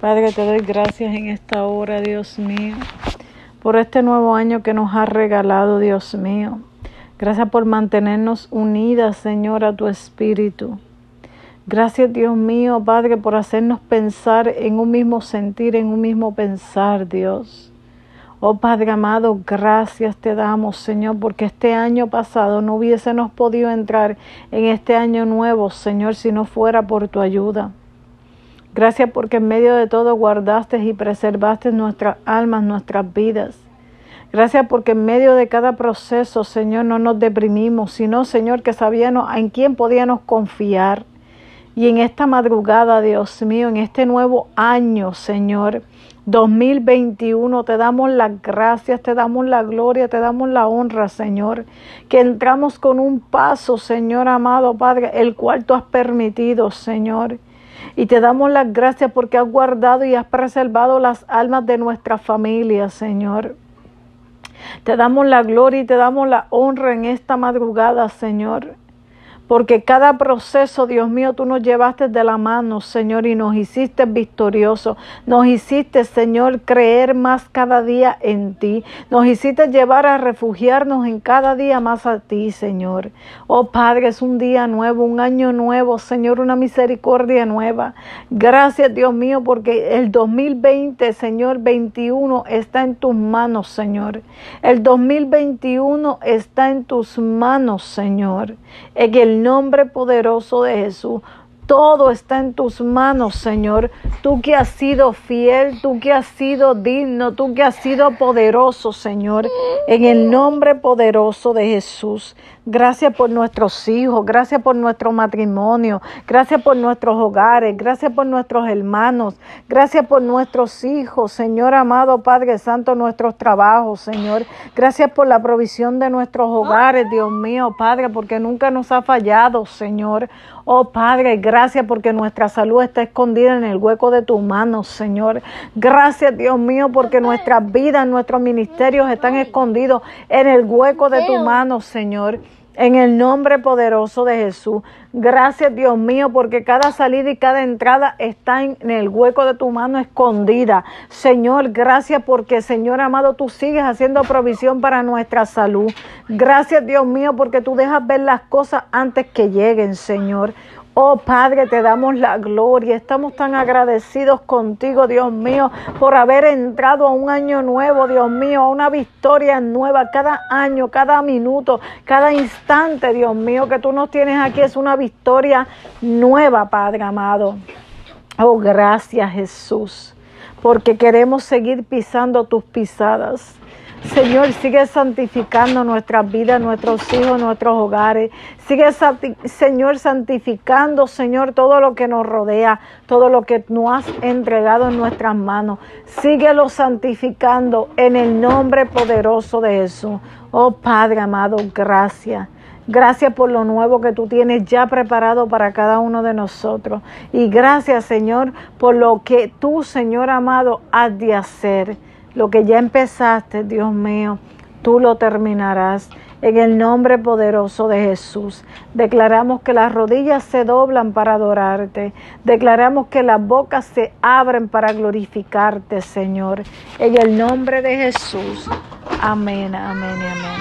Padre, te doy gracias en esta hora, Dios mío, por este nuevo año que nos has regalado, Dios mío. Gracias por mantenernos unidas, Señor, a tu espíritu. Gracias, Dios mío, Padre, por hacernos pensar en un mismo sentir, en un mismo pensar, Dios. Oh Padre amado, gracias te damos, Señor, porque este año pasado no hubiésemos podido entrar en este año nuevo, Señor, si no fuera por tu ayuda. Gracias porque en medio de todo guardaste y preservaste nuestras almas, nuestras vidas. Gracias porque en medio de cada proceso, Señor, no nos deprimimos, sino, Señor, que sabíamos en quién podíamos confiar. Y en esta madrugada, Dios mío, en este nuevo año, Señor, 2021, te damos las gracias, te damos la gloria, te damos la honra, Señor, que entramos con un paso, Señor amado Padre, el cual tú has permitido, Señor. Y te damos las gracias porque has guardado y has preservado las almas de nuestra familia, Señor. Te damos la gloria y te damos la honra en esta madrugada, Señor. Porque cada proceso, Dios mío, tú nos llevaste de la mano, Señor, y nos hiciste victoriosos. Nos hiciste, Señor, creer más cada día en ti. Nos hiciste llevar a refugiarnos en cada día más a ti, Señor. Oh Padre, es un día nuevo, un año nuevo, Señor, una misericordia nueva. Gracias, Dios mío, porque el 2020, Señor, 21 está en tus manos, Señor. El 2021 está en tus manos, Señor. En el nombre poderoso de Jesús. Todo está en tus manos, Señor. Tú que has sido fiel, tú que has sido digno, tú que has sido poderoso, Señor. En el nombre poderoso de Jesús. Gracias por nuestros hijos, gracias por nuestro matrimonio, gracias por nuestros hogares, gracias por nuestros hermanos, gracias por nuestros hijos, Señor amado Padre Santo, nuestros trabajos, Señor. Gracias por la provisión de nuestros hogares, Dios mío, Padre, porque nunca nos ha fallado, Señor. Oh Padre, gracias porque nuestra salud está escondida en el hueco de tus manos, Señor. Gracias, Dios mío, porque nuestras vidas, nuestros ministerios están escondidos en el hueco de tus manos, Señor. En el nombre poderoso de Jesús. Gracias Dios mío porque cada salida y cada entrada está en, el hueco de tu mano escondida. Señor, gracias porque Señor amado tú sigues haciendo provisión para nuestra salud. Gracias Dios mío porque tú dejas ver las cosas antes que lleguen, Señor. Oh Padre, te damos la gloria. Estamos tan agradecidos contigo, Dios mío, por haber entrado a un año nuevo, Dios mío, a una victoria nueva. Cada año, cada minuto, cada instante, Dios mío, que tú nos tienes aquí es una victoria nueva, Padre amado. Oh, gracias Jesús, porque queremos seguir pisando tus pisadas. Señor, sigue santificando nuestras vidas, nuestros hijos, nuestros hogares. Sigue, Señor, santificando, Señor, todo lo que nos rodea, todo lo que nos has entregado en nuestras manos. Síguelo santificando en el nombre poderoso de Jesús. Oh Padre amado, gracias. Gracias por lo nuevo que tú tienes ya preparado para cada uno de nosotros. Y gracias, Señor, por lo que tú, Señor amado, has de hacer. Lo que ya empezaste, Dios mío, tú lo terminarás. En el nombre poderoso de Jesús, declaramos que las rodillas se doblan para adorarte. Declaramos que las bocas se abren para glorificarte, Señor. En el nombre de Jesús. Amén, amén y amén.